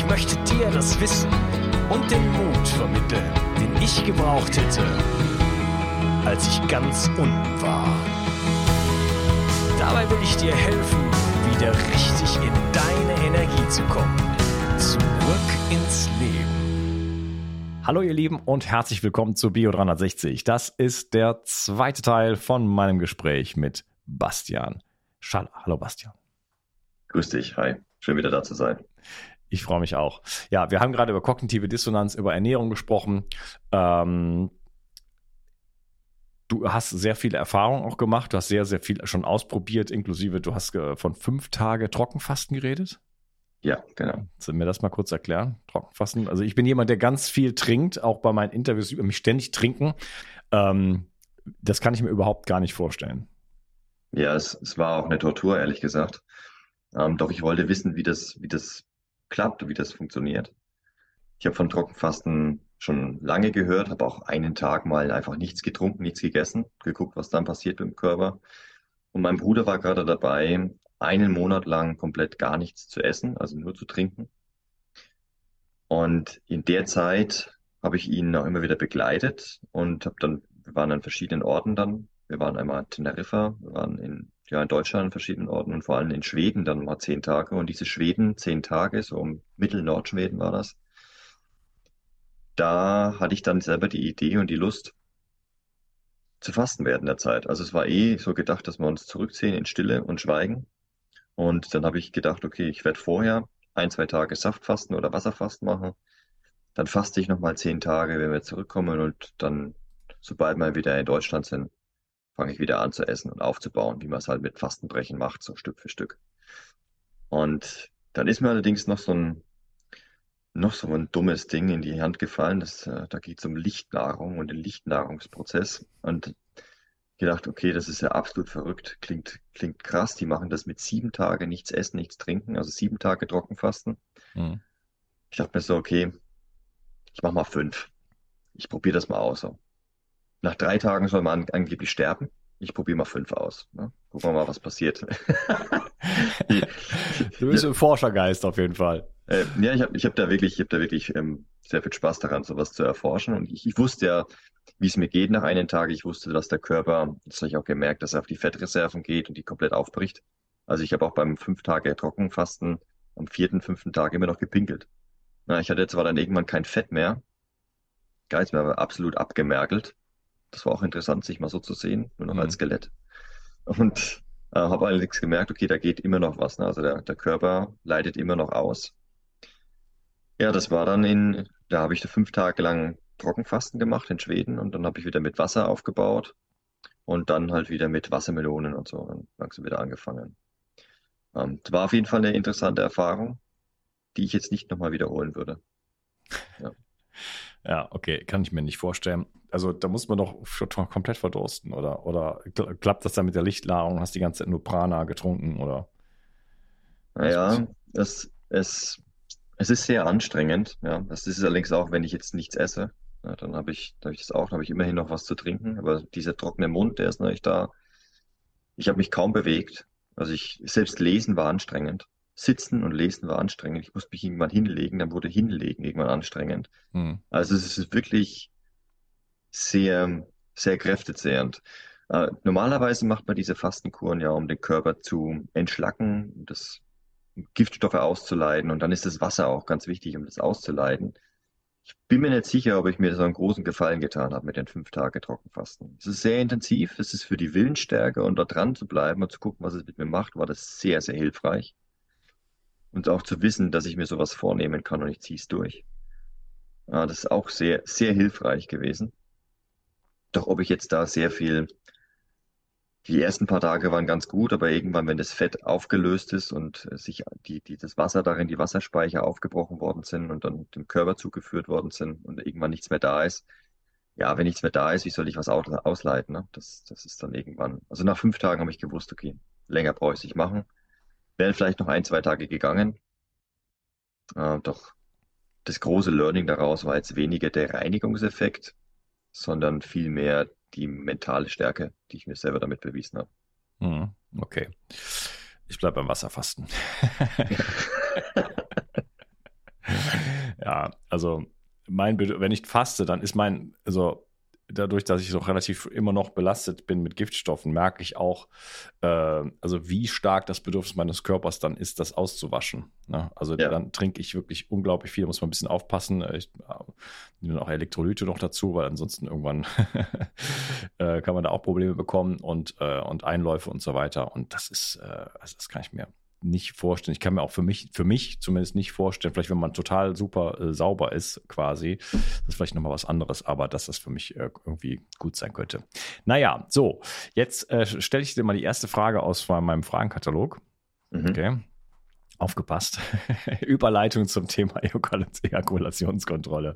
Ich möchte dir das Wissen und den Mut vermitteln, den ich gebraucht hätte, als ich ganz unten war. Dabei will ich dir helfen, wieder richtig in deine Energie zu kommen. Zurück ins Leben. Hallo ihr Lieben und herzlich willkommen zu Bio 360. Das ist der zweite Teil von meinem Gespräch mit Bastian Schaller. Hallo Bastian. Grüß dich, hi. Schön wieder da zu sein. Ich freue mich auch. Ja, wir haben gerade über kognitive Dissonanz, über Ernährung gesprochen. Ähm, du hast sehr viele Erfahrungen auch gemacht. Du hast sehr, sehr viel schon ausprobiert, inklusive du hast äh, von fünf Tage Trockenfasten geredet. Ja, genau. Du mir das mal kurz erklären? Trockenfasten. Also ich bin jemand, der ganz viel trinkt, auch bei meinen Interviews über mich ständig trinken. Ähm, das kann ich mir überhaupt gar nicht vorstellen. Ja, es, es war auch eine Tortur, ehrlich gesagt. Ähm, doch ich wollte wissen, wie das, wie das klappt, wie das funktioniert. Ich habe von Trockenfasten schon lange gehört, habe auch einen Tag mal einfach nichts getrunken, nichts gegessen, geguckt, was dann passiert im Körper. Und mein Bruder war gerade dabei, einen Monat lang komplett gar nichts zu essen, also nur zu trinken. Und in der Zeit habe ich ihn auch immer wieder begleitet und habe dann, wir waren an verschiedenen Orten dann. Wir waren einmal in Teneriffa, wir waren in ja in Deutschland an verschiedenen Orten und vor allem in Schweden dann mal zehn Tage. Und diese Schweden, zehn Tage, so um Mittel-Nordschweden war das, da hatte ich dann selber die Idee und die Lust zu fasten während der Zeit. Also es war eh so gedacht, dass wir uns zurückziehen in Stille und Schweigen. Und dann habe ich gedacht, okay, ich werde vorher ein, zwei Tage Saftfasten oder Wasserfasten machen. Dann faste ich nochmal zehn Tage, wenn wir zurückkommen und dann, sobald wir wieder in Deutschland sind, fange ich wieder an zu essen und aufzubauen, wie man es halt mit Fastenbrechen macht, so Stück für Stück. Und dann ist mir allerdings noch so ein, noch so ein dummes Ding in die Hand gefallen. Das, äh, da geht es um Lichtnahrung und den Lichtnahrungsprozess. Und gedacht, okay, das ist ja absolut verrückt, klingt, klingt krass. Die machen das mit sieben Tagen nichts essen, nichts trinken, also sieben Tage Trockenfasten. Mhm. Ich dachte mir so, okay, ich mach mal fünf. Ich probiere das mal aus. So. Nach drei Tagen soll man angeblich sterben. Ich probiere mal fünf aus. Ne? Gucken wir mal, was passiert. du bist ein Forschergeist auf jeden Fall. Äh, ja, ich habe ich hab da wirklich, ich hab da wirklich ähm, sehr viel Spaß daran, sowas zu erforschen. Und ich, ich wusste ja, wie es mir geht nach einem Tag. Ich wusste, dass der Körper, das habe ich auch gemerkt, dass er auf die Fettreserven geht und die komplett aufbricht. Also ich habe auch beim fünf Tage Trockenfasten am vierten, fünften Tag immer noch gepinkelt. Na, ich hatte zwar dann irgendwann kein Fett mehr, nichts mehr, aber absolut abgemergelt. Das war auch interessant, sich mal so zu sehen, nur noch mhm. als Skelett. Und äh, habe allerdings gemerkt, okay, da geht immer noch was. Ne? Also der, der Körper leidet immer noch aus. Ja, das war dann in, da habe ich da fünf Tage lang Trockenfasten gemacht in Schweden und dann habe ich wieder mit Wasser aufgebaut und dann halt wieder mit Wassermelonen und so dann langsam wieder angefangen. Ähm, das war auf jeden Fall eine interessante Erfahrung, die ich jetzt nicht nochmal wiederholen würde. Ja. Ja, okay, kann ich mir nicht vorstellen. Also da muss man doch komplett verdursten, oder? Oder klappt das dann mit der Lichtnahrung? Hast die ganze Zeit nur Prana getrunken, oder? Naja, es, es, es ist sehr anstrengend. Ja, das ist allerdings auch, wenn ich jetzt nichts esse. Ja, dann habe ich, hab ich das auch, dann habe ich immerhin noch was zu trinken. Aber dieser trockene Mund, der ist natürlich da. Ich habe mich kaum bewegt. Also ich, selbst lesen war anstrengend. Sitzen und Lesen war anstrengend. Ich musste mich irgendwann hinlegen, dann wurde Hinlegen irgendwann anstrengend. Mhm. Also es ist wirklich sehr, sehr kräftezehrend. Äh, normalerweise macht man diese Fastenkuren ja, um den Körper zu entschlacken, das Giftstoffe auszuleiten und dann ist das Wasser auch ganz wichtig, um das auszuleiten. Ich bin mir nicht sicher, ob ich mir so einen großen Gefallen getan habe mit den fünf Tage Trockenfasten. Es ist sehr intensiv, es ist für die Willensstärke und da dran zu bleiben und zu gucken, was es mit mir macht, war das sehr, sehr hilfreich. Und auch zu wissen, dass ich mir sowas vornehmen kann und ich ziehe es durch. Ja, das ist auch sehr, sehr hilfreich gewesen. Doch ob ich jetzt da sehr viel, die ersten paar Tage waren ganz gut, aber irgendwann, wenn das Fett aufgelöst ist und sich die, die, das Wasser darin, die Wasserspeicher aufgebrochen worden sind und dann dem Körper zugeführt worden sind und irgendwann nichts mehr da ist, ja, wenn nichts mehr da ist, wie soll ich was ausleiten? Ne? Das, das ist dann irgendwann. Also nach fünf Tagen habe ich gewusst, okay, länger brauche ich es nicht machen. Wären vielleicht noch ein, zwei Tage gegangen. Äh, doch das große Learning daraus war jetzt weniger der Reinigungseffekt, sondern vielmehr die mentale Stärke, die ich mir selber damit bewiesen habe. Hm, okay. Ich bleibe beim Wasserfasten. ja, also mein, wenn ich faste, dann ist mein, also dadurch, dass ich so relativ immer noch belastet bin mit Giftstoffen, merke ich auch, äh, also wie stark das Bedürfnis meines Körpers dann ist, das auszuwaschen. Ne? Also ja. dann trinke ich wirklich unglaublich viel, muss man ein bisschen aufpassen. Ich äh, nehme auch Elektrolyte noch dazu, weil ansonsten irgendwann äh, kann man da auch Probleme bekommen und, äh, und Einläufe und so weiter. Und das ist, äh, also das kann ich mir nicht vorstellen. Ich kann mir auch für mich, für mich zumindest nicht vorstellen, vielleicht wenn man total super äh, sauber ist, quasi, das ist vielleicht nochmal was anderes, aber dass das für mich äh, irgendwie gut sein könnte. Naja, so, jetzt äh, stelle ich dir mal die erste Frage aus meinem Fragenkatalog. Mhm. Okay. Aufgepasst. Überleitung zum Thema Ejakulationskontrolle.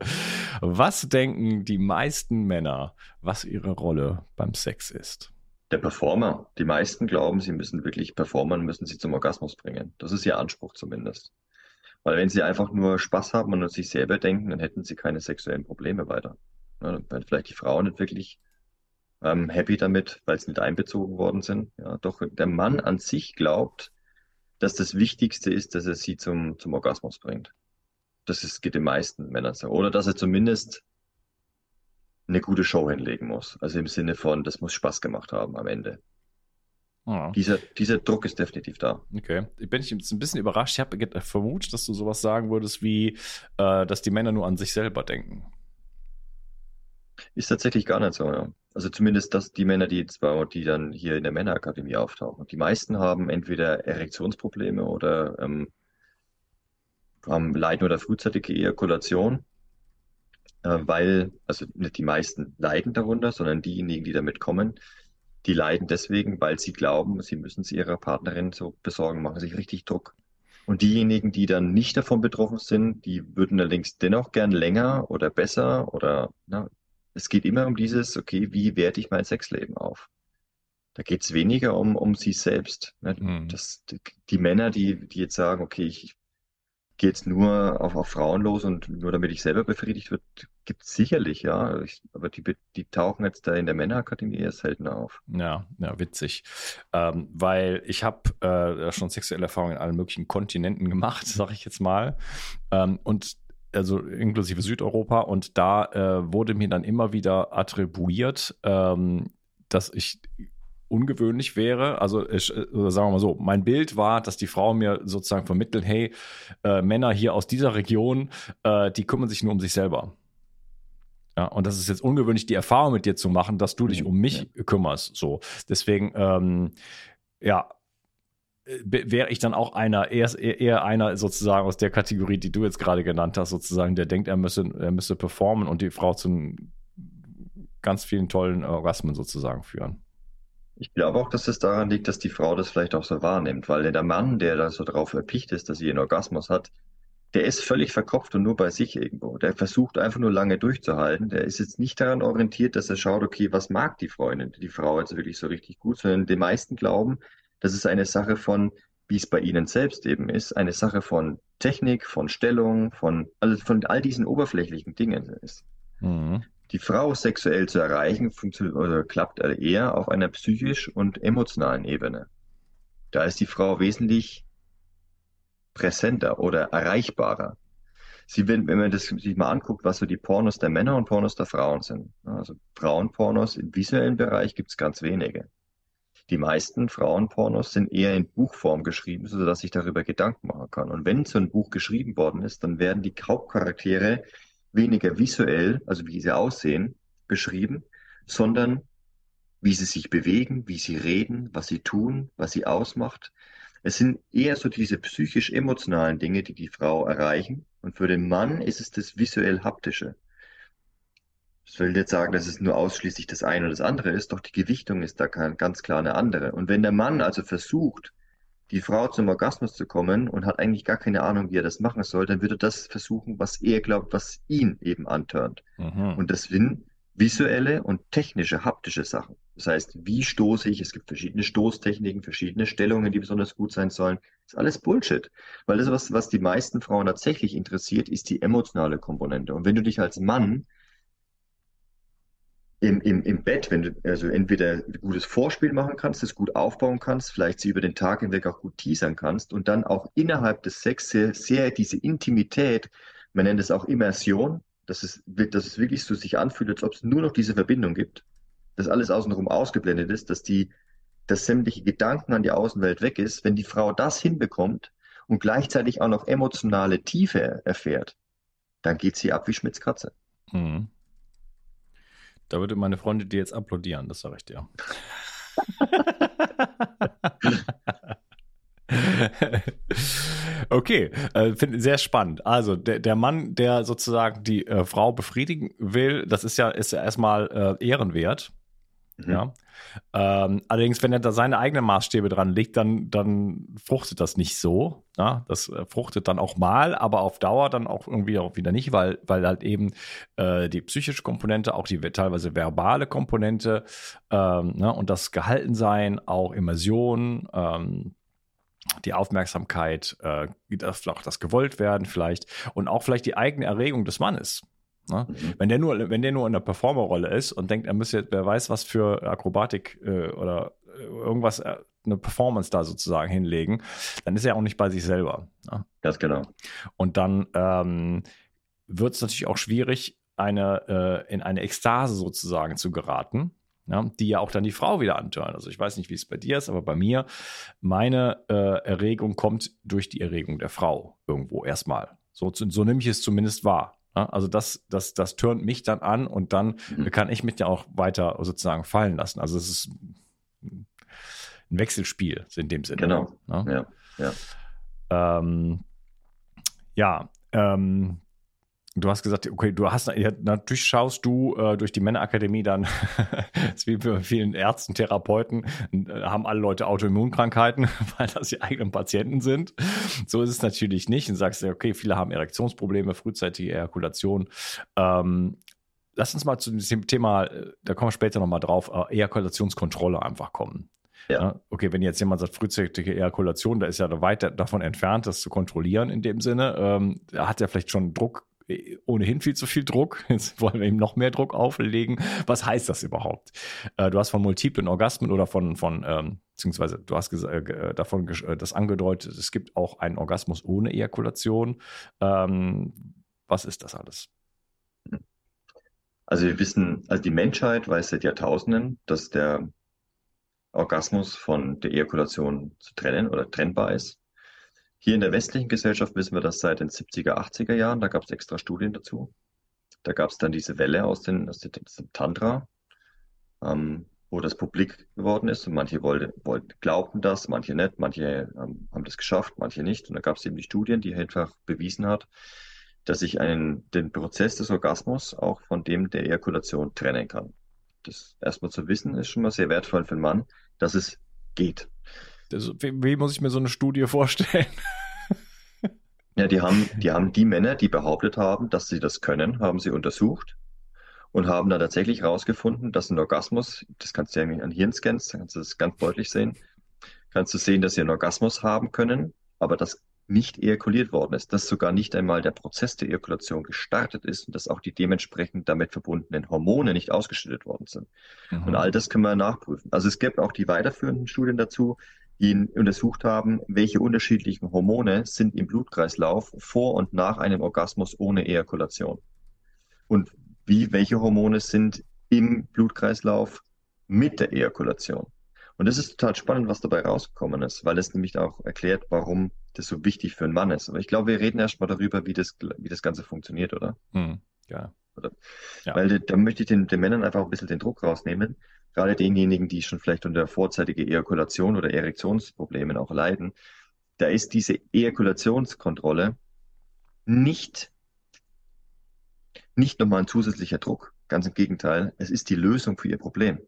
Was denken die meisten Männer, was ihre Rolle beim Sex ist? Der Performer. Die meisten glauben, sie müssen wirklich performen, müssen sie zum Orgasmus bringen. Das ist ihr Anspruch zumindest. Weil wenn sie einfach nur Spaß haben und an sich selber denken, dann hätten sie keine sexuellen Probleme weiter. Ja, dann wären vielleicht die Frauen nicht wirklich ähm, happy damit, weil sie nicht einbezogen worden sind. Ja, doch der Mann an sich glaubt, dass das Wichtigste ist, dass er sie zum, zum Orgasmus bringt. Das ist, geht den meisten Männern so. Oder dass er zumindest eine gute Show hinlegen muss. Also im Sinne von, das muss Spaß gemacht haben am Ende. Oh. Dieser, dieser Druck ist definitiv da. Okay. Ich bin jetzt ein bisschen überrascht. Ich habe vermutet, dass du sowas sagen würdest wie, äh, dass die Männer nur an sich selber denken. Ist tatsächlich gar nicht so, ja. Also zumindest dass die Männer, die jetzt bei, die dann hier in der Männerakademie auftauchen. Die meisten haben entweder Erektionsprobleme oder ähm, haben leiden oder frühzeitige Ejakulation weil, also nicht die meisten leiden darunter, sondern diejenigen, die damit kommen, die leiden deswegen, weil sie glauben, sie müssen es ihrer Partnerin so besorgen, machen sich richtig Druck. Und diejenigen, die dann nicht davon betroffen sind, die würden allerdings dennoch gern länger oder besser oder na, es geht immer um dieses, okay, wie werte ich mein Sexleben auf? Da geht es weniger um, um sie selbst. Ne? Mhm. Das, die, die, Männer, die, die jetzt sagen, okay, ich, geht es nur auf, auf Frauen los und nur damit ich selber befriedigt wird, gibt es sicherlich, ja. Ich, aber die, die tauchen jetzt da in der Männerakademie eher seltener auf. Ja, ja, witzig. Ähm, weil ich habe äh, schon sexuelle Erfahrungen in allen möglichen Kontinenten gemacht, sag ich jetzt mal. Ähm, und also inklusive Südeuropa. Und da äh, wurde mir dann immer wieder attribuiert, ähm, dass ich ungewöhnlich wäre. Also ich, äh, sagen wir mal so, mein Bild war, dass die Frauen mir sozusagen vermitteln, hey, äh, Männer hier aus dieser Region, äh, die kümmern sich nur um sich selber. Ja, und das ist jetzt ungewöhnlich, die Erfahrung mit dir zu machen, dass du dich mhm, um mich ja. kümmerst. So, deswegen, ähm, ja, wäre ich dann auch einer, eher, eher einer sozusagen aus der Kategorie, die du jetzt gerade genannt hast, sozusagen, der denkt, er müsse, er müsse performen und die Frau zu ganz vielen tollen Orgasmen sozusagen führen. Ich glaube auch, dass es daran liegt, dass die Frau das vielleicht auch so wahrnimmt, weil der Mann, der da so drauf erpicht ist, dass sie einen Orgasmus hat, der ist völlig verkopft und nur bei sich irgendwo. Der versucht einfach nur lange durchzuhalten. Der ist jetzt nicht daran orientiert, dass er schaut, okay, was mag die Freundin, die Frau jetzt wirklich so richtig gut, sondern die meisten glauben, das ist eine Sache von, wie es bei ihnen selbst eben ist, eine Sache von Technik, von Stellung, von, also von all diesen oberflächlichen Dingen ist. Mhm. Die Frau sexuell zu erreichen, oder klappt eher auf einer psychisch und emotionalen Ebene. Da ist die Frau wesentlich präsenter oder erreichbarer. Sie, wenn, wenn man das sich mal anguckt, was so die Pornos der Männer und Pornos der Frauen sind. Also Frauenpornos im visuellen Bereich gibt es ganz wenige. Die meisten Frauenpornos sind eher in Buchform geschrieben, so dass ich darüber Gedanken machen kann. Und wenn so ein Buch geschrieben worden ist, dann werden die Hauptcharaktere weniger visuell, also wie sie aussehen, beschrieben, sondern wie sie sich bewegen, wie sie reden, was sie tun, was sie ausmacht. Es sind eher so diese psychisch-emotionalen Dinge, die die Frau erreichen. Und für den Mann ist es das visuell-haptische. Ich will jetzt sagen, dass es nur ausschließlich das eine oder das andere ist, doch die Gewichtung ist da ganz klar eine andere. Und wenn der Mann also versucht, die Frau zum Orgasmus zu kommen und hat eigentlich gar keine Ahnung, wie er das machen soll, dann würde er das versuchen, was er glaubt, was ihn eben antörnt. Mhm. Und das sind visuelle und technische, haptische Sachen. Das heißt, wie stoße ich? Es gibt verschiedene Stoßtechniken, verschiedene Stellungen, die besonders gut sein sollen. Das ist alles Bullshit. Weil das, was, was die meisten Frauen tatsächlich interessiert, ist die emotionale Komponente. Und wenn du dich als Mann im, im, im Bett, wenn du also entweder ein gutes Vorspiel machen kannst, es gut aufbauen kannst, vielleicht sie über den Tag hinweg auch gut teasern kannst und dann auch innerhalb des Sex sehr, sehr diese Intimität, man nennt es auch Immersion, dass es, dass es wirklich so sich anfühlt, als ob es nur noch diese Verbindung gibt, dass alles außenrum ausgeblendet ist, dass die, dass sämtliche Gedanken an die Außenwelt weg ist, wenn die Frau das hinbekommt und gleichzeitig auch noch emotionale Tiefe erfährt, dann geht sie ab wie Schmitz Katze. Mhm. Da würde meine Freundin dir jetzt applaudieren, das sage ich dir. okay, äh, finde sehr spannend. Also der, der Mann, der sozusagen die äh, Frau befriedigen will, das ist ja, ist ja erstmal äh, ehrenwert. Mhm. Ja. Ähm, allerdings, wenn er da seine eigenen Maßstäbe dran legt, dann, dann fruchtet das nicht so. Ja? Das äh, fruchtet dann auch mal, aber auf Dauer dann auch irgendwie auch wieder nicht, weil, weil halt eben äh, die psychische Komponente, auch die teilweise verbale Komponente ähm, ne? und das Gehaltensein, auch Immersion, ähm, die Aufmerksamkeit, äh, auch das Gewolltwerden vielleicht und auch vielleicht die eigene Erregung des Mannes. Ne? Mhm. Wenn der nur, wenn der nur in der Performerrolle ist und denkt, er müsse, wer weiß, was für Akrobatik äh, oder äh, irgendwas, äh, eine Performance da sozusagen hinlegen, dann ist er auch nicht bei sich selber. Ne? Das genau. Und dann ähm, wird es natürlich auch schwierig, eine, äh, in eine Ekstase sozusagen zu geraten. Ja, die ja auch dann die Frau wieder antören. Also ich weiß nicht, wie es bei dir ist, aber bei mir, meine äh, Erregung kommt durch die Erregung der Frau irgendwo erstmal. So, so nehme ich es zumindest wahr. Also das, das, das turnt mich dann an und dann mhm. kann ich mich ja auch weiter sozusagen fallen lassen. Also es ist ein Wechselspiel in dem Sinne. Genau. Ne? Ja, ja. Ähm, ja, ähm, Du hast gesagt, okay, du hast ja, natürlich schaust du äh, durch die Männerakademie dann, wie bei vielen Ärzten, Therapeuten, äh, haben alle Leute Autoimmunkrankheiten, weil das die eigenen Patienten sind. So ist es natürlich nicht. Und sagst okay, viele haben Erektionsprobleme, frühzeitige Ejakulation. Ähm, lass uns mal zu dem Thema, äh, da kommen wir später nochmal drauf, äh, Ejakulationskontrolle einfach kommen. Ja. Okay, wenn jetzt jemand sagt, frühzeitige Ejakulation, da ist ja weit davon entfernt, das zu kontrollieren in dem Sinne. Ähm, da hat er vielleicht schon Druck ohnehin viel zu viel Druck. Jetzt wollen wir ihm noch mehr Druck auflegen. Was heißt das überhaupt? Äh, du hast von multiplen Orgasmen oder von, von ähm, beziehungsweise du hast äh, davon äh, das angedeutet, es gibt auch einen Orgasmus ohne Ejakulation. Ähm, was ist das alles? Also wir wissen, also die Menschheit weiß seit Jahrtausenden, dass der Orgasmus von der Ejakulation zu trennen oder trennbar ist. Hier in der westlichen Gesellschaft wissen wir das seit den 70er, 80er Jahren. Da gab es extra Studien dazu. da gab es dann diese Welle aus, den, aus dem Tantra, ähm, wo das publik geworden ist und manche wollte, wollten, glaubten das, manche nicht, manche ähm, haben das geschafft, manche nicht. Und da gab es eben die Studien, die einfach bewiesen hat, dass ich einen, den Prozess des Orgasmus auch von dem der Ejakulation trennen kann. Das erstmal zu wissen, ist schon mal sehr wertvoll für einen Mann, dass es geht. Wie, wie muss ich mir so eine Studie vorstellen? Ja, die haben, die haben die Männer, die behauptet haben, dass sie das können, haben sie untersucht und haben dann tatsächlich herausgefunden, dass ein Orgasmus, das kannst du ja an Hirnscans, da kannst du das ganz deutlich sehen, kannst du sehen, dass sie einen Orgasmus haben können, aber dass nicht ejakuliert worden ist, dass sogar nicht einmal der Prozess der Ejakulation gestartet ist und dass auch die dementsprechend damit verbundenen Hormone nicht ausgeschüttet worden sind. Mhm. Und all das können wir nachprüfen. Also es gibt auch die weiterführenden Studien dazu, die untersucht haben, welche unterschiedlichen Hormone sind im Blutkreislauf vor und nach einem Orgasmus ohne Ejakulation. Und wie, welche Hormone sind im Blutkreislauf mit der Ejakulation. Und das ist total spannend, was dabei rausgekommen ist, weil es nämlich auch erklärt, warum das so wichtig für einen Mann ist. Aber ich glaube, wir reden erstmal darüber, wie das, wie das Ganze funktioniert, oder? Hm, ja. Oder? ja. Weil da möchte ich den, den Männern einfach ein bisschen den Druck rausnehmen. Gerade denjenigen, die schon vielleicht unter vorzeitiger Ejakulation oder Erektionsproblemen auch leiden. Da ist diese Ejakulationskontrolle nicht, nicht nochmal ein zusätzlicher Druck. Ganz im Gegenteil, es ist die Lösung für ihr Problem.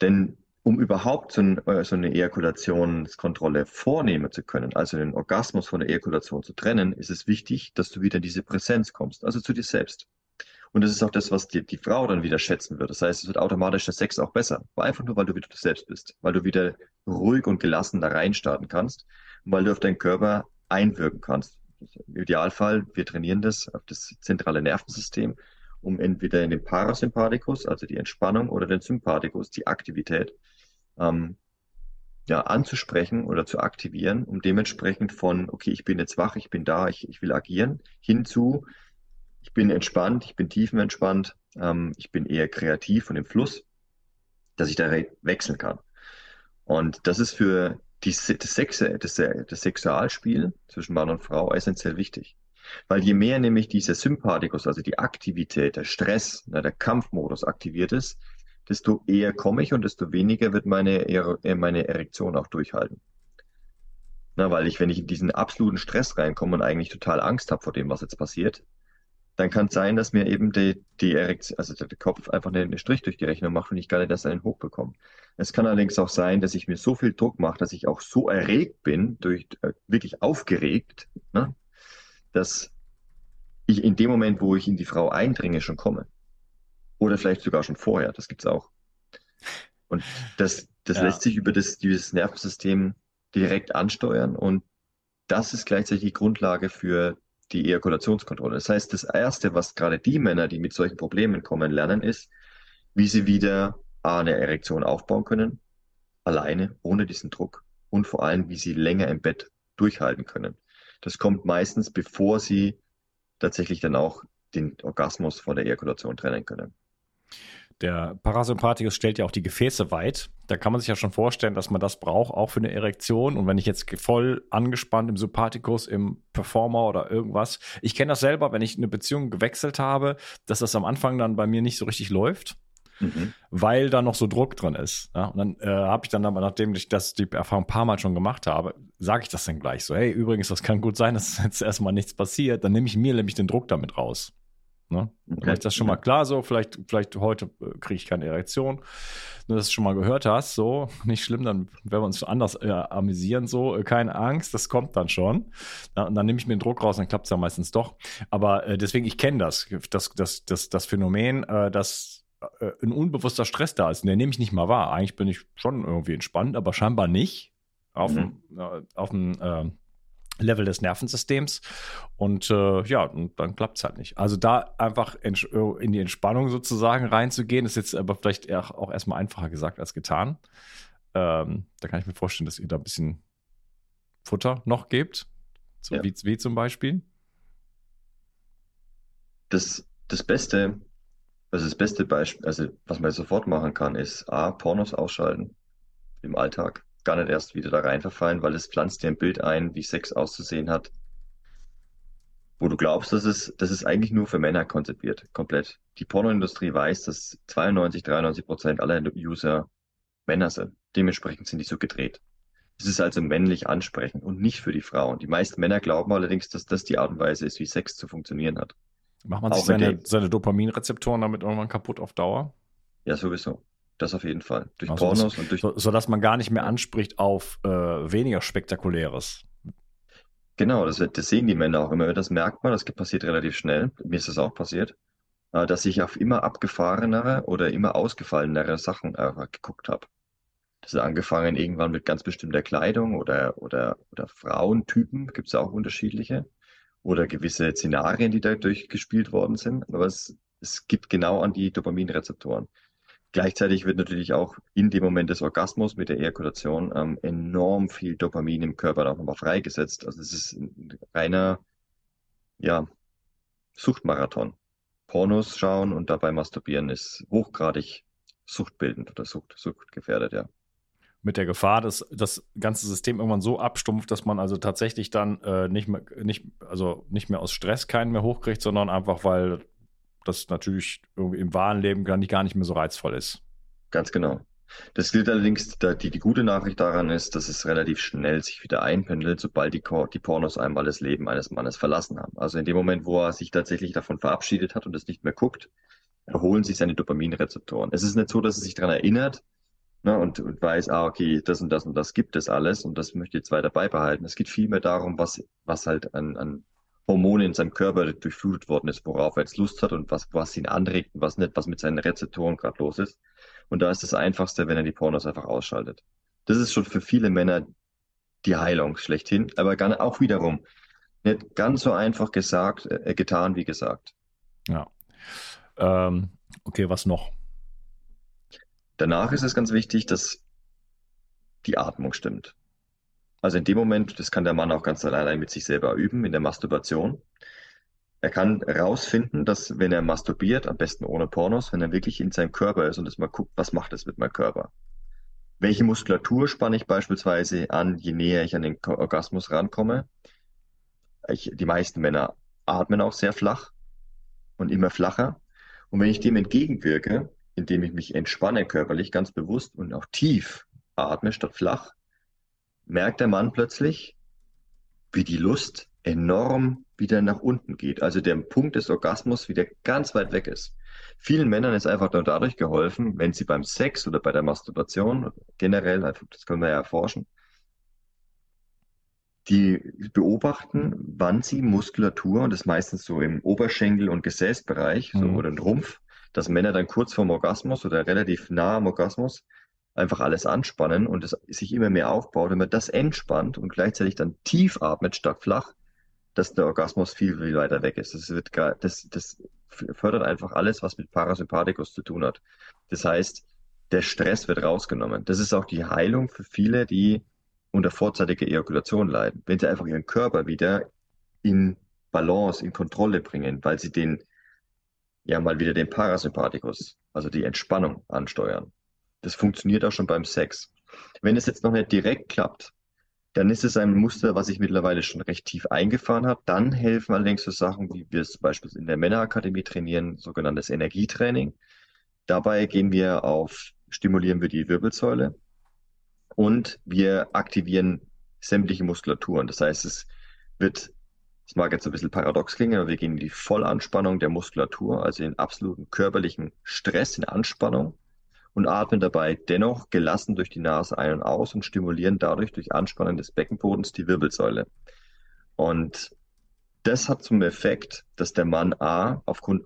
Denn um überhaupt so, ein, äh, so, eine Ejakulationskontrolle vornehmen zu können, also den Orgasmus von der Ejakulation zu trennen, ist es wichtig, dass du wieder in diese Präsenz kommst, also zu dir selbst. Und das ist auch das, was die, die Frau dann wieder schätzen wird. Das heißt, es wird automatisch der Sex auch besser. Einfach nur, weil du wieder du selbst bist, weil du wieder ruhig und gelassen da reinstarten kannst und weil du auf deinen Körper einwirken kannst. Im Idealfall, wir trainieren das auf das zentrale Nervensystem, um entweder in den Parasympathikus, also die Entspannung, oder den Sympathikus, die Aktivität, ähm, ja, anzusprechen oder zu aktivieren, um dementsprechend von, okay, ich bin jetzt wach, ich bin da, ich, ich will agieren, hinzu, ich bin entspannt, ich bin tiefenentspannt, ähm, ich bin eher kreativ und im Fluss, dass ich da wechseln kann. Und das ist für die, das, Sex, das, das Sexualspiel zwischen Mann und Frau essentiell wichtig. Weil je mehr nämlich dieser Sympathikus, also die Aktivität, der Stress, ne, der Kampfmodus aktiviert ist, desto eher komme ich und desto weniger wird meine, äh, meine Erektion auch durchhalten. Na, weil ich, wenn ich in diesen absoluten Stress reinkomme und eigentlich total Angst habe vor dem, was jetzt passiert, dann kann es sein, dass mir eben die, die Erektion, also der Kopf einfach einen Strich durch die Rechnung macht und ich gar nicht erst einen hochbekomme. Es kann allerdings auch sein, dass ich mir so viel Druck mache, dass ich auch so erregt bin, durch äh, wirklich aufgeregt, ne, dass ich in dem Moment, wo ich in die Frau eindringe, schon komme. Oder vielleicht sogar schon vorher, das gibt's auch. Und das, das ja. lässt sich über das, dieses Nervensystem direkt ansteuern und das ist gleichzeitig die Grundlage für die Ejakulationskontrolle. Das heißt, das Erste, was gerade die Männer, die mit solchen Problemen kommen, lernen, ist, wie sie wieder eine Erektion aufbauen können, alleine, ohne diesen Druck und vor allem, wie sie länger im Bett durchhalten können. Das kommt meistens, bevor sie tatsächlich dann auch den Orgasmus von der Ejakulation trennen können. Der Parasympathikus stellt ja auch die Gefäße weit. Da kann man sich ja schon vorstellen, dass man das braucht, auch für eine Erektion. Und wenn ich jetzt voll angespannt im Sympathikus, im Performer oder irgendwas, ich kenne das selber, wenn ich eine Beziehung gewechselt habe, dass das am Anfang dann bei mir nicht so richtig läuft. Mhm. weil da noch so Druck drin ist. Ja? Und dann äh, habe ich dann aber, nachdem ich das die Erfahrung ein paar Mal schon gemacht habe, sage ich das dann gleich so, hey, übrigens, das kann gut sein, dass jetzt erstmal nichts passiert, dann nehme ich mir nämlich den Druck damit raus. Ne? Okay. Vielleicht das schon mal klar so, vielleicht, vielleicht heute äh, kriege ich keine Erektion. Nur, dass du schon mal gehört hast, so, nicht schlimm, dann werden wir uns anders äh, amüsieren, so, äh, keine Angst, das kommt dann schon. Ja, und dann nehme ich mir den Druck raus, dann klappt es ja meistens doch. Aber äh, deswegen, ich kenne das, das, das, das, das Phänomen, äh, dass äh, ein unbewusster Stress da ist. Und den nehme ich nicht mal wahr. Eigentlich bin ich schon irgendwie entspannt, aber scheinbar nicht auf mhm. dem, auf dem äh, Level des Nervensystems. Und äh, ja, und dann klappt es halt nicht. Also da einfach in, in, die Entspannung sozusagen reinzugehen, ist jetzt aber vielleicht auch erstmal einfacher gesagt als getan. Ähm, da kann ich mir vorstellen, dass ihr da ein bisschen Futter noch gebt. So ja. wie, wie zum Beispiel. Das, das Beste, also das beste Beispiel, also was man sofort machen kann, ist A, Pornos ausschalten im Alltag gar nicht erst wieder da rein verfallen, weil es pflanzt dir ein Bild ein, wie Sex auszusehen hat, wo du glaubst, dass es, das ist eigentlich nur für Männer konzipiert, komplett. Die Pornoindustrie weiß, dass 92, 93 Prozent aller User Männer sind. Dementsprechend sind die so gedreht. Es ist also männlich ansprechend und nicht für die Frauen. Die meisten Männer glauben allerdings, dass das die Art und Weise ist, wie Sex zu funktionieren hat. Macht man sich seine, seine Dopaminrezeptoren damit irgendwann kaputt auf Dauer? Ja, sowieso. Das auf jeden Fall. Durch also Pornos und durch. So, sodass man gar nicht mehr anspricht auf äh, weniger Spektakuläres. Genau, das, das, sehen die Männer auch immer. Das merkt man, das passiert relativ schnell. Mir ist das auch passiert, äh, dass ich auf immer abgefahrenere oder immer ausgefallenere Sachen äh, geguckt habe. Das ist angefangen irgendwann mit ganz bestimmter Kleidung oder, oder, oder Frauentypen, gibt es auch unterschiedliche. Oder gewisse Szenarien, die da durchgespielt worden sind. Aber es, es gibt genau an die Dopaminrezeptoren. Gleichzeitig wird natürlich auch in dem Moment des Orgasmus mit der Ejakulation ähm, enorm viel Dopamin im Körper auch nochmal freigesetzt. Also es ist ein reiner, ja, Suchtmarathon. Pornos schauen und dabei masturbieren ist hochgradig suchtbildend oder sucht, suchtgefährdet, ja. Mit der Gefahr, dass das ganze System irgendwann so abstumpft, dass man also tatsächlich dann äh, nicht mehr, nicht, also nicht mehr aus Stress keinen mehr hochkriegt, sondern einfach, weil das natürlich irgendwie im wahren Leben gar nicht, gar nicht mehr so reizvoll ist. Ganz genau. Das gilt allerdings, die, die gute Nachricht daran ist, dass es relativ schnell sich wieder einpendelt, sobald die, die Pornos einmal das Leben eines Mannes verlassen haben. Also in dem Moment, wo er sich tatsächlich davon verabschiedet hat und es nicht mehr guckt, erholen sich seine Dopaminrezeptoren. Es ist nicht so, dass er sich daran erinnert ne, und, und weiß, ah, okay, das und das und das gibt es alles und das möchte ich jetzt weiter beibehalten. Es geht vielmehr darum, was, was halt an, an Hormone in seinem Körper durchflutet worden ist, worauf er jetzt Lust hat und was, was ihn anregt und was nicht, was mit seinen Rezeptoren gerade los ist. Und da ist das Einfachste, wenn er die Pornos einfach ausschaltet. Das ist schon für viele Männer die Heilung schlechthin, aber gar, auch wiederum nicht ganz so einfach gesagt, äh, getan wie gesagt. Ja. Ähm, okay, was noch? Danach ist es ganz wichtig, dass die Atmung stimmt. Also in dem Moment, das kann der Mann auch ganz allein mit sich selber üben, in der Masturbation. Er kann rausfinden, dass wenn er masturbiert, am besten ohne Pornos, wenn er wirklich in seinem Körper ist und das mal guckt, was macht es mit meinem Körper? Welche Muskulatur spanne ich beispielsweise an, je näher ich an den Orgasmus rankomme? Ich, die meisten Männer atmen auch sehr flach und immer flacher. Und wenn ich dem entgegenwirke, indem ich mich entspanne körperlich, ganz bewusst und auch tief atme statt flach, merkt der Mann plötzlich, wie die Lust enorm wieder nach unten geht. Also der Punkt des Orgasmus wieder ganz weit weg ist. Vielen Männern ist einfach nur dadurch geholfen, wenn sie beim Sex oder bei der Masturbation generell, das können wir ja erforschen, die beobachten, wann sie Muskulatur, und das meistens so im Oberschenkel- und Gesäßbereich, mhm. so, oder im Rumpf, dass Männer dann kurz vorm Orgasmus oder relativ nah am Orgasmus einfach alles anspannen und es sich immer mehr aufbaut, wenn man das entspannt und gleichzeitig dann tief atmet statt flach, dass der Orgasmus viel, viel weiter weg ist. Das, wird, das, das fördert einfach alles, was mit Parasympathikus zu tun hat. Das heißt, der Stress wird rausgenommen. Das ist auch die Heilung für viele, die unter vorzeitiger Ejakulation leiden. Wenn sie einfach ihren Körper wieder in Balance, in Kontrolle bringen, weil sie den, ja mal wieder den Parasympathikus, also die Entspannung ansteuern. Das funktioniert auch schon beim Sex. Wenn es jetzt noch nicht direkt klappt, dann ist es ein Muster, was sich mittlerweile schon recht tief eingefahren hat. Dann helfen allerdings so Sachen, wie wir es beispielsweise in der Männerakademie trainieren, sogenanntes Energietraining. Dabei gehen wir auf, stimulieren wir die Wirbelsäule und wir aktivieren sämtliche Muskulaturen. Das heißt, es wird, es mag jetzt ein bisschen paradox klingen, aber wir gehen in die Vollanspannung der Muskulatur, also in absoluten körperlichen Stress, in Anspannung und atmen dabei dennoch gelassen durch die Nase ein und aus und stimulieren dadurch durch Anspannen des Beckenbodens die Wirbelsäule. Und das hat zum Effekt, dass der Mann A aufgrund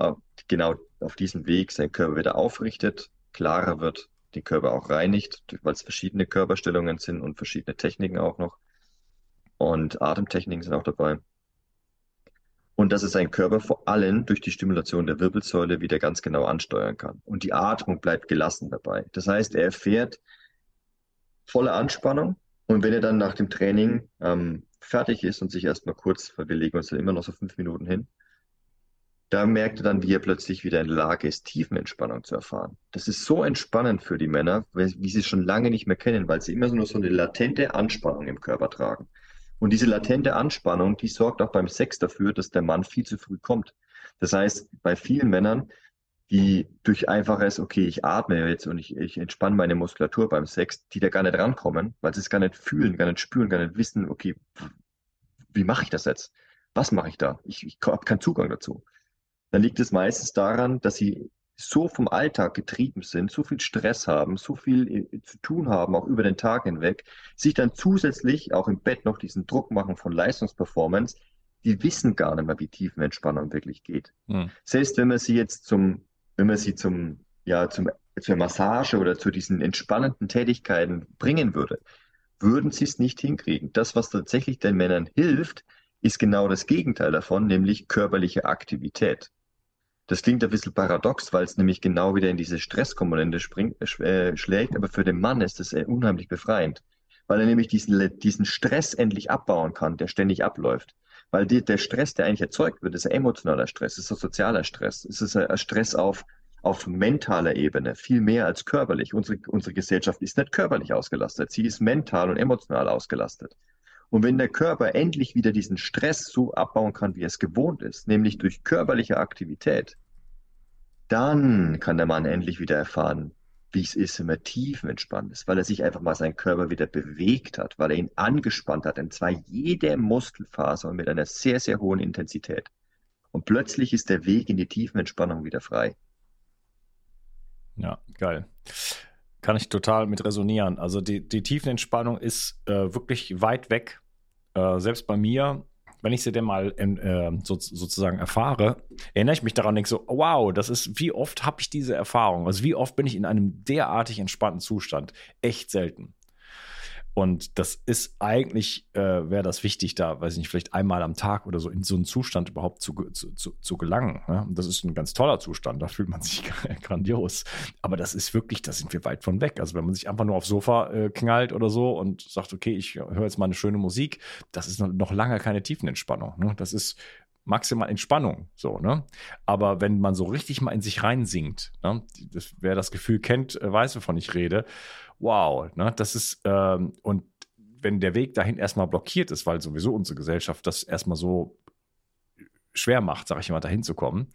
genau auf diesem Weg seinen Körper wieder aufrichtet, klarer wird, den Körper auch reinigt, weil es verschiedene Körperstellungen sind und verschiedene Techniken auch noch. Und Atemtechniken sind auch dabei und dass es seinen Körper vor allem durch die Stimulation der Wirbelsäule wieder ganz genau ansteuern kann. Und die Atmung bleibt gelassen dabei. Das heißt, er erfährt volle Anspannung und wenn er dann nach dem Training ähm, fertig ist und sich erstmal kurz, weil wir legen uns dann immer noch so fünf Minuten hin, da merkt er dann, wie er plötzlich wieder in der Lage ist, Tiefenentspannung zu erfahren. Das ist so entspannend für die Männer, wie sie es schon lange nicht mehr kennen, weil sie immer nur so eine latente Anspannung im Körper tragen. Und diese latente Anspannung, die sorgt auch beim Sex dafür, dass der Mann viel zu früh kommt. Das heißt, bei vielen Männern, die durch einfaches, okay, ich atme jetzt und ich, ich entspanne meine Muskulatur beim Sex, die da gar nicht rankommen, weil sie es gar nicht fühlen, gar nicht spüren, gar nicht wissen, okay, wie mache ich das jetzt? Was mache ich da? Ich, ich habe keinen Zugang dazu. Dann liegt es meistens daran, dass sie so vom Alltag getrieben sind, so viel Stress haben, so viel äh, zu tun haben, auch über den Tag hinweg, sich dann zusätzlich auch im Bett noch diesen Druck machen von Leistungsperformance, die wissen gar nicht mehr, wie Tiefenentspannung wirklich geht. Hm. Selbst wenn man sie jetzt zum, wenn man sie zum, ja, zum, zur Massage oder zu diesen entspannenden Tätigkeiten bringen würde, würden sie es nicht hinkriegen. Das, was tatsächlich den Männern hilft, ist genau das Gegenteil davon, nämlich körperliche Aktivität. Das klingt ein bisschen paradox, weil es nämlich genau wieder in diese Stresskomponente springt, äh, schlägt, aber für den Mann ist es äh, unheimlich befreiend, weil er nämlich diesen, diesen Stress endlich abbauen kann, der ständig abläuft. Weil die, der Stress, der eigentlich erzeugt wird, ist ein emotionaler Stress, ist ein sozialer Stress, es ist ein Stress auf, auf mentaler Ebene, viel mehr als körperlich. Unsere, unsere Gesellschaft ist nicht körperlich ausgelastet, sie ist mental und emotional ausgelastet. Und wenn der Körper endlich wieder diesen Stress so abbauen kann, wie er es gewohnt ist, nämlich durch körperliche Aktivität, dann kann der Mann endlich wieder erfahren, wie es ist, wenn er tiefenentspannt ist, weil er sich einfach mal seinen Körper wieder bewegt hat, weil er ihn angespannt hat, und zwar jede Muskelfaser und mit einer sehr, sehr hohen Intensität. Und plötzlich ist der Weg in die Tiefenentspannung wieder frei. Ja, geil kann ich total mit resonieren. Also die, die Tiefenentspannung ist äh, wirklich weit weg. Äh, selbst bei mir, wenn ich sie denn mal äh, so, sozusagen erfahre, erinnere ich mich daran und denke so, wow, das ist, wie oft habe ich diese Erfahrung? Also wie oft bin ich in einem derartig entspannten Zustand? Echt selten. Und das ist eigentlich, äh, wäre das wichtig, da, weiß ich nicht, vielleicht einmal am Tag oder so in so einen Zustand überhaupt zu, zu, zu, zu gelangen. Ne? Und das ist ein ganz toller Zustand, da fühlt man sich grandios. Aber das ist wirklich, da sind wir weit von weg. Also wenn man sich einfach nur aufs Sofa äh, knallt oder so und sagt, okay, ich höre jetzt mal eine schöne Musik, das ist noch, lange keine Tiefenentspannung. Ne? Das ist maximal Entspannung, so, ne? Aber wenn man so richtig mal in sich reinsinkt, ne? Das, wer das Gefühl kennt, äh, weiß, wovon ich rede. Wow, ne? Das ist, ähm, und wenn der Weg dahin erstmal blockiert ist, weil sowieso unsere Gesellschaft das erstmal so schwer macht, sage ich mal, dahin zu kommen,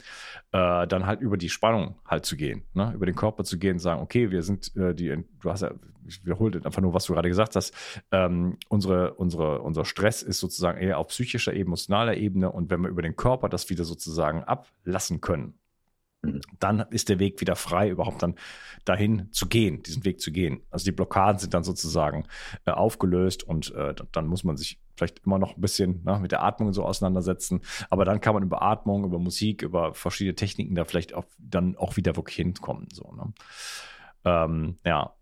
äh, dann halt über die Spannung halt zu gehen, ne? über den Körper zu gehen und sagen, okay, wir sind äh, die, du hast ja, ich wiederhole einfach nur, was du gerade gesagt hast, ähm, unsere, unsere, unser Stress ist sozusagen eher auf psychischer, emotionaler Ebene und wenn wir über den Körper das wieder sozusagen ablassen können, dann ist der Weg wieder frei, überhaupt dann dahin zu gehen, diesen Weg zu gehen. Also die Blockaden sind dann sozusagen äh, aufgelöst und äh, dann muss man sich vielleicht immer noch ein bisschen ne, mit der Atmung so auseinandersetzen. Aber dann kann man über Atmung, über Musik, über verschiedene Techniken da vielleicht auch dann auch wieder wirklich hinkommen. So, ne? ähm, ja,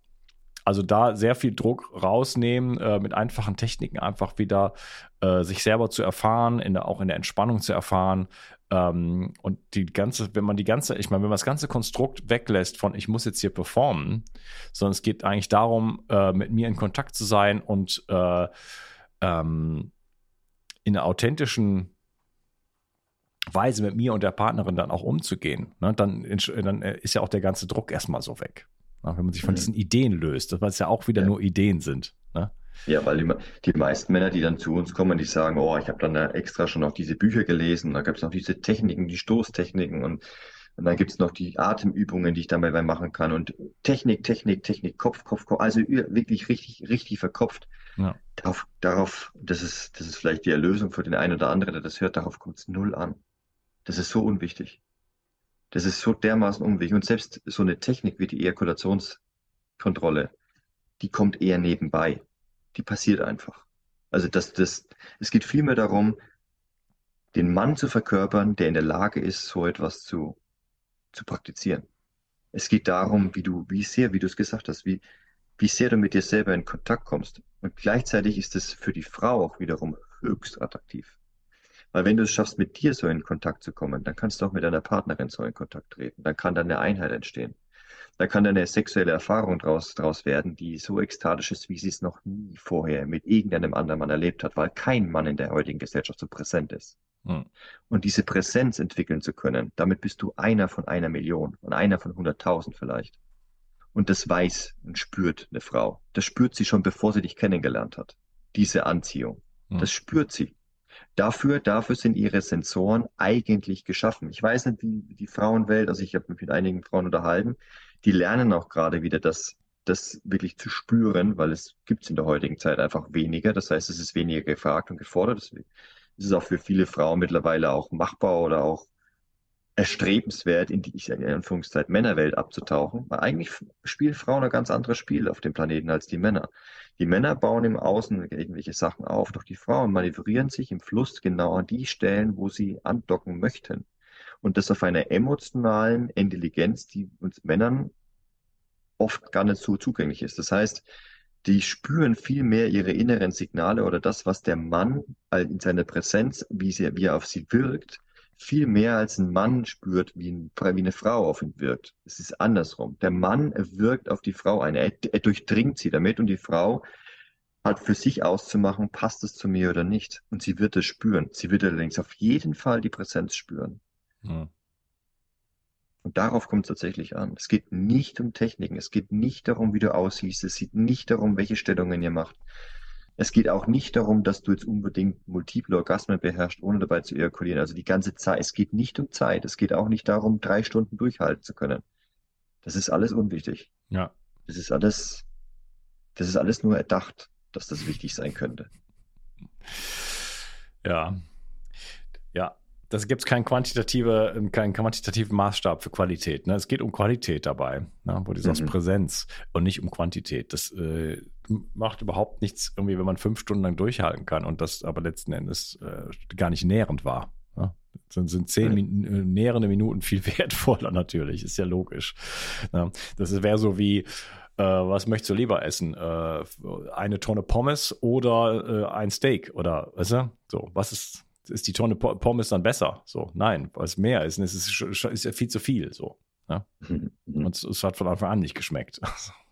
also da sehr viel Druck rausnehmen, äh, mit einfachen Techniken einfach wieder äh, sich selber zu erfahren, in der, auch in der Entspannung zu erfahren, ähm, und die ganze, wenn man die ganze, ich meine, wenn man das ganze Konstrukt weglässt von ich muss jetzt hier performen, sondern es geht eigentlich darum, äh, mit mir in Kontakt zu sein und äh, ähm, in einer authentischen Weise mit mir und der Partnerin dann auch umzugehen, ne, dann, dann ist ja auch der ganze Druck erstmal so weg. Ne, wenn man sich von mhm. diesen Ideen löst, weil es ja auch wieder ja. nur Ideen sind. Ne? Ja, weil die, die meisten Männer, die dann zu uns kommen, die sagen, oh, ich habe dann da extra schon noch diese Bücher gelesen, da gibt es noch diese Techniken, die Stoßtechniken und, und dann gibt es noch die Atemübungen, die ich dabei machen kann und Technik, Technik, Technik, Kopf, Kopf, Kopf, also wirklich richtig, richtig verkopft. Ja. Darauf, darauf, das ist, das ist vielleicht die Erlösung für den einen oder anderen, der das hört, darauf kommt es null an. Das ist so unwichtig. Das ist so dermaßen unwichtig. Und selbst so eine Technik wie die Ejakulationskontrolle, die kommt eher nebenbei die passiert einfach. Also das, das, es geht vielmehr darum, den Mann zu verkörpern, der in der Lage ist, so etwas zu, zu praktizieren. Es geht darum, wie du, wie sehr, wie du es gesagt hast, wie, wie sehr du mit dir selber in Kontakt kommst. Und gleichzeitig ist es für die Frau auch wiederum höchst attraktiv. Weil wenn du es schaffst, mit dir so in Kontakt zu kommen, dann kannst du auch mit deiner Partnerin so in Kontakt treten. Dann kann da eine Einheit entstehen. Da kann dann eine sexuelle Erfahrung draus, draus werden, die so ekstatisch ist, wie sie es noch nie vorher mit irgendeinem anderen Mann erlebt hat, weil kein Mann in der heutigen Gesellschaft so präsent ist. Hm. Und diese Präsenz entwickeln zu können, damit bist du einer von einer Million und einer von hunderttausend vielleicht. Und das weiß und spürt eine Frau. Das spürt sie schon, bevor sie dich kennengelernt hat. Diese Anziehung. Hm. Das spürt sie. Dafür, dafür sind ihre Sensoren eigentlich geschaffen. Ich weiß nicht, wie die Frauenwelt, also ich habe mich mit einigen Frauen unterhalten, die lernen auch gerade wieder das, das wirklich zu spüren, weil es gibt es in der heutigen Zeit einfach weniger. Das heißt, es ist weniger gefragt und gefordert. Deswegen ist es auch für viele Frauen mittlerweile auch machbar oder auch erstrebenswert, in die, ich in Anführungszeichen, Männerwelt abzutauchen. Weil eigentlich spielen Frauen ein ganz anderes Spiel auf dem Planeten als die Männer. Die Männer bauen im Außen irgendwelche Sachen auf, doch die Frauen manövrieren sich im Fluss genau an die Stellen, wo sie andocken möchten. Und das auf einer emotionalen Intelligenz, die uns Männern oft gar nicht so zugänglich ist. Das heißt, die spüren viel mehr ihre inneren Signale oder das, was der Mann in seiner Präsenz, wie, sie, wie er auf sie wirkt, viel mehr als ein Mann spürt, wie, ein, wie eine Frau auf ihn wirkt. Es ist andersrum. Der Mann wirkt auf die Frau ein. Er, er durchdringt sie damit und die Frau hat für sich auszumachen, passt es zu mir oder nicht. Und sie wird es spüren. Sie wird allerdings auf jeden Fall die Präsenz spüren. Hm. Und darauf kommt es tatsächlich an. Es geht nicht um Techniken. Es geht nicht darum, wie du aussiehst. Es geht nicht darum, welche Stellungen ihr macht. Es geht auch nicht darum, dass du jetzt unbedingt multiple Orgasmen beherrschst, ohne dabei zu ejakulieren. Also die ganze Zeit. Es geht nicht um Zeit. Es geht auch nicht darum, drei Stunden durchhalten zu können. Das ist alles unwichtig. Ja. Das ist alles, das ist alles nur erdacht, dass das wichtig sein könnte. Ja. Ja, das gibt es keinen quantitative, keinen quantitativen Maßstab für Qualität. Ne? Es geht um Qualität dabei, ne? wo du sagst mhm. Präsenz und nicht um Quantität. Das äh, macht überhaupt nichts, irgendwie, wenn man fünf Stunden lang durchhalten kann und das aber letzten Endes äh, gar nicht nährend war. Ne? Dann sind zehn Min äh, nährende Minuten viel wertvoller natürlich, ist ja logisch. Ne? Das wäre so wie, äh, was möchtest du lieber essen? Äh, eine Tonne Pommes oder ein Steak? Oder, weißt du? So, was ist ist die Tonne Pommes dann besser? So, nein, weil es mehr ist. Und es ist, ist ja viel zu viel. So. Ja? Mhm. Und es, es, hat von Anfang an nicht geschmeckt.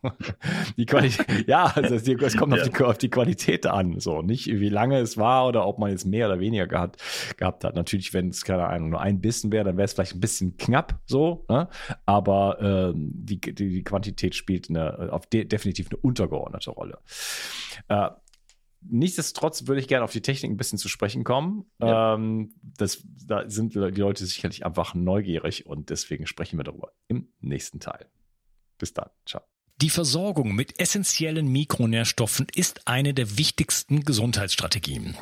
die Qualität, ja, also es kommt ja. auf, die, auf, die, Qualität an. So, nicht wie lange es war oder ob man jetzt mehr oder weniger gehabt, gehabt hat. Natürlich, wenn es, keine Ahnung, nur ein Bissen wäre, dann wäre es vielleicht ein bisschen knapp so. Ne? Aber ähm, die, die, die, Quantität spielt eine, auf de, definitiv eine untergeordnete Rolle. Äh, Nichtsdestotrotz würde ich gerne auf die Technik ein bisschen zu sprechen kommen. Ja. Ähm, das, da sind die Leute sicherlich einfach neugierig und deswegen sprechen wir darüber im nächsten Teil. Bis dann. Ciao. Die Versorgung mit essentiellen Mikronährstoffen ist eine der wichtigsten Gesundheitsstrategien.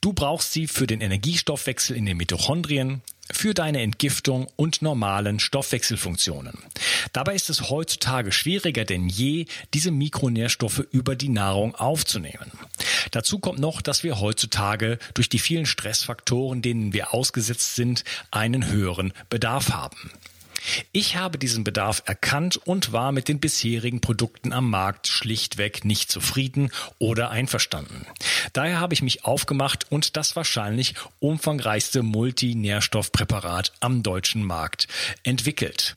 Du brauchst sie für den Energiestoffwechsel in den Mitochondrien, für deine Entgiftung und normalen Stoffwechselfunktionen. Dabei ist es heutzutage schwieriger denn je, diese Mikronährstoffe über die Nahrung aufzunehmen. Dazu kommt noch, dass wir heutzutage durch die vielen Stressfaktoren, denen wir ausgesetzt sind, einen höheren Bedarf haben. Ich habe diesen Bedarf erkannt und war mit den bisherigen Produkten am Markt schlichtweg nicht zufrieden oder einverstanden. Daher habe ich mich aufgemacht und das wahrscheinlich umfangreichste Multinährstoffpräparat am deutschen Markt entwickelt.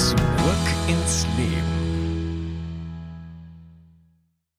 Zurück ins Leben.